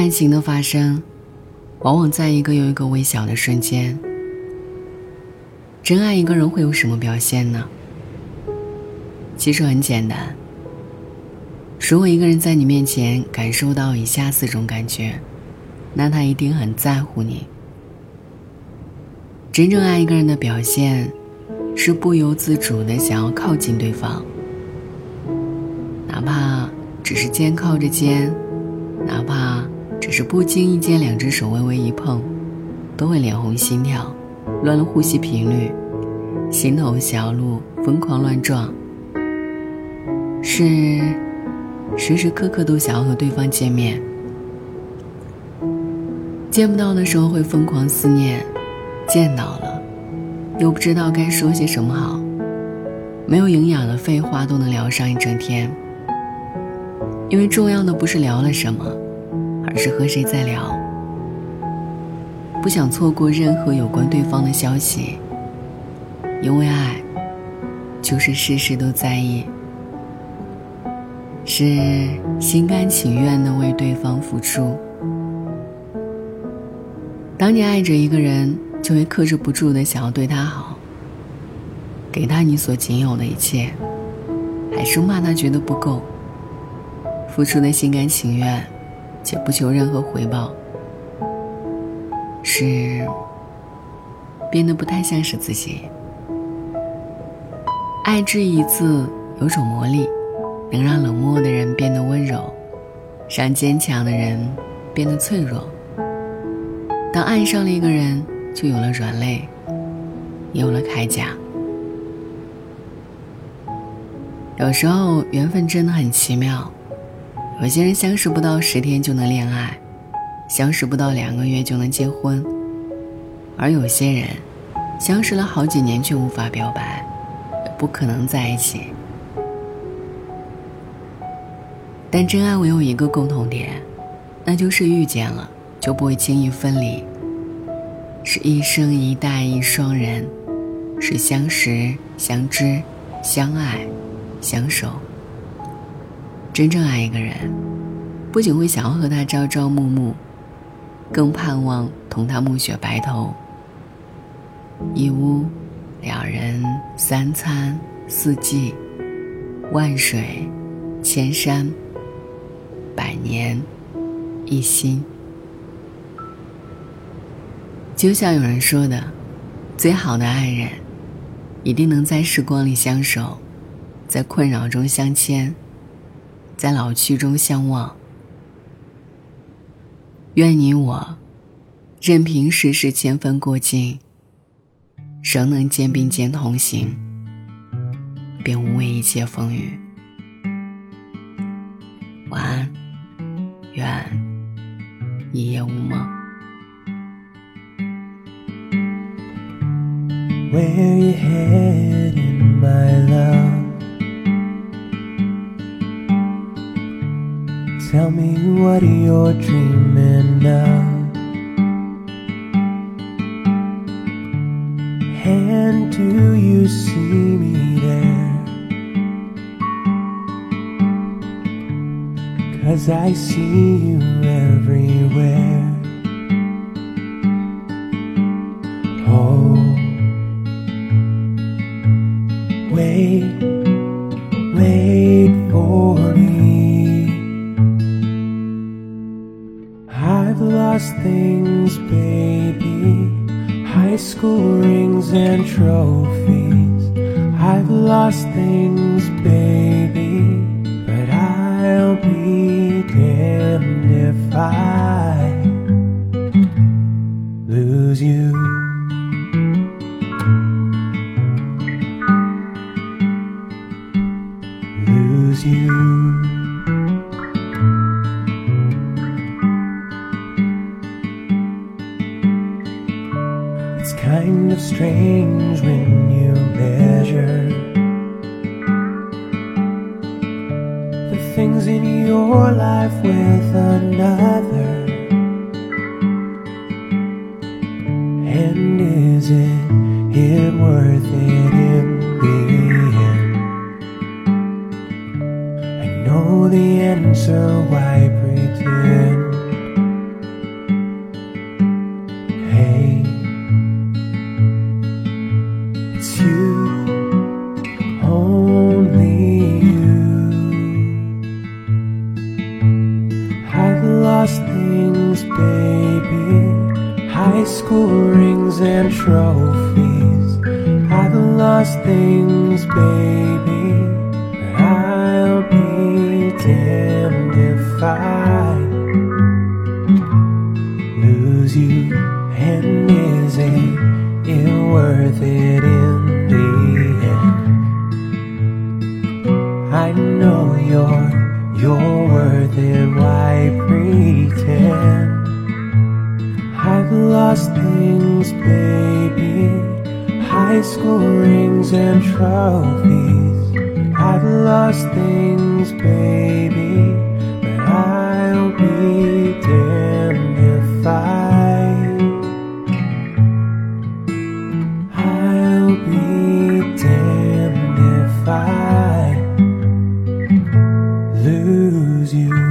爱情的发生，往往在一个又一个微小的瞬间。真爱一个人会有什么表现呢？其实很简单。如果一个人在你面前感受到以下四种感觉，那他一定很在乎你。真正爱一个人的表现，是不由自主的想要靠近对方，哪怕只是肩靠着肩，哪怕是不经意间两只手微微一碰，都会脸红心跳，乱了呼吸频率，心头小鹿疯狂乱撞，是时时刻刻都想要和对方见面，见不到的时候会疯狂思念。见到了，又不知道该说些什么好，没有营养的废话都能聊上一整天。因为重要的不是聊了什么，是和谁在聊。不想错过任何有关对方的消息，因为爱，就是事事都在意，是心甘情愿的为对方付出。当你爱着一个人。就会克制不住的想要对他好，给他你所仅有的一切，还生怕他觉得不够，付出的心甘情愿，且不求任何回报，是变得不太像是自己。爱之一字有种魔力，能让冷漠的人变得温柔，让坚强的人变得脆弱。当爱上了一个人。就有了软肋，有了铠甲。有时候缘分真的很奇妙，有些人相识不到十天就能恋爱，相识不到两个月就能结婚，而有些人相识了好几年却无法表白，不可能在一起。但真爱唯有一个共同点，那就是遇见了就不会轻易分离。是一生一代一双人，是相识、相知、相爱、相守。真正爱一个人，不仅会想要和他朝朝暮暮，更盼望同他暮雪白头。一屋，两人，三餐，四季，万水，千山，百年，一心。就像有人说的，最好的爱人，一定能在时光里相守，在困扰中相牵，在老去中相望。愿你我，任凭世事千帆过尽，仍能肩并肩同行，便无畏一切风雨。晚安，愿一夜无梦。Where you head in my love? Tell me what you're dreaming of. And do you see me there? Cause I see you everywhere. Oh, wait, wait for me. Lost things, baby, high school rings and trophies. I've lost things, baby, but I'll be damned if I lose you. Kind of strange when you measure the things in your life with another. And is it, it worth it in the end? I know the answer, why pretend? School rings and trophies. I've lost things, baby. I'll be damned if I lose you. And is it, it worth it in the end? I know you're, you're worth it, lost things, baby. High school rings and trophies. I've lost things, baby. But I'll be damned if I. I'll be damned if I lose you.